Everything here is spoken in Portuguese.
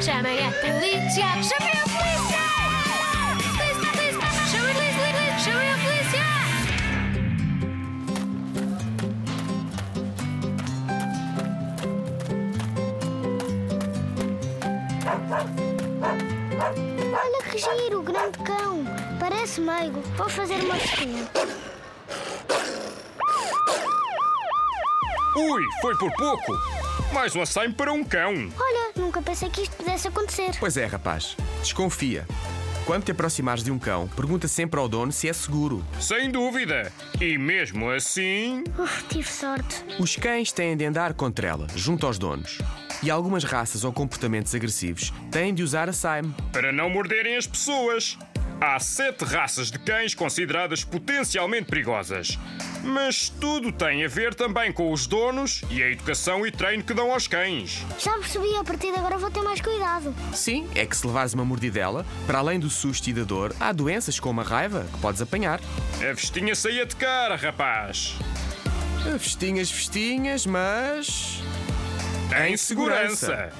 Chamem a polícia! Chamem a polícia! Polícia, polícia! Chamem a polícia! Chamem a polícia! Olha que giro, grande cão. Parece meigo. Vou fazer uma festinha. Ui, foi por pouco. Mais um açaime para um cão. Olha, nunca pensei que isto pudesse acontecer. Pois é, rapaz. Desconfia. Quando te aproximares de um cão, pergunta sempre ao dono se é seguro. Sem dúvida. E mesmo assim. Uf, tive sorte. Os cães têm de andar contra ela, junto aos donos. E algumas raças ou comportamentos agressivos têm de usar a Saime. para não morderem as pessoas. Há sete raças de cães consideradas potencialmente perigosas. Mas tudo tem a ver também com os donos e a educação e treino que dão aos cães. Já percebi, a partir de agora vou ter mais cuidado. Sim, é que se levares uma mordidela, para além do susto e da dor, há doenças como a raiva que podes apanhar. A vestinha saía de cara, rapaz. Festinhas, festinhas, mas. Em segurança.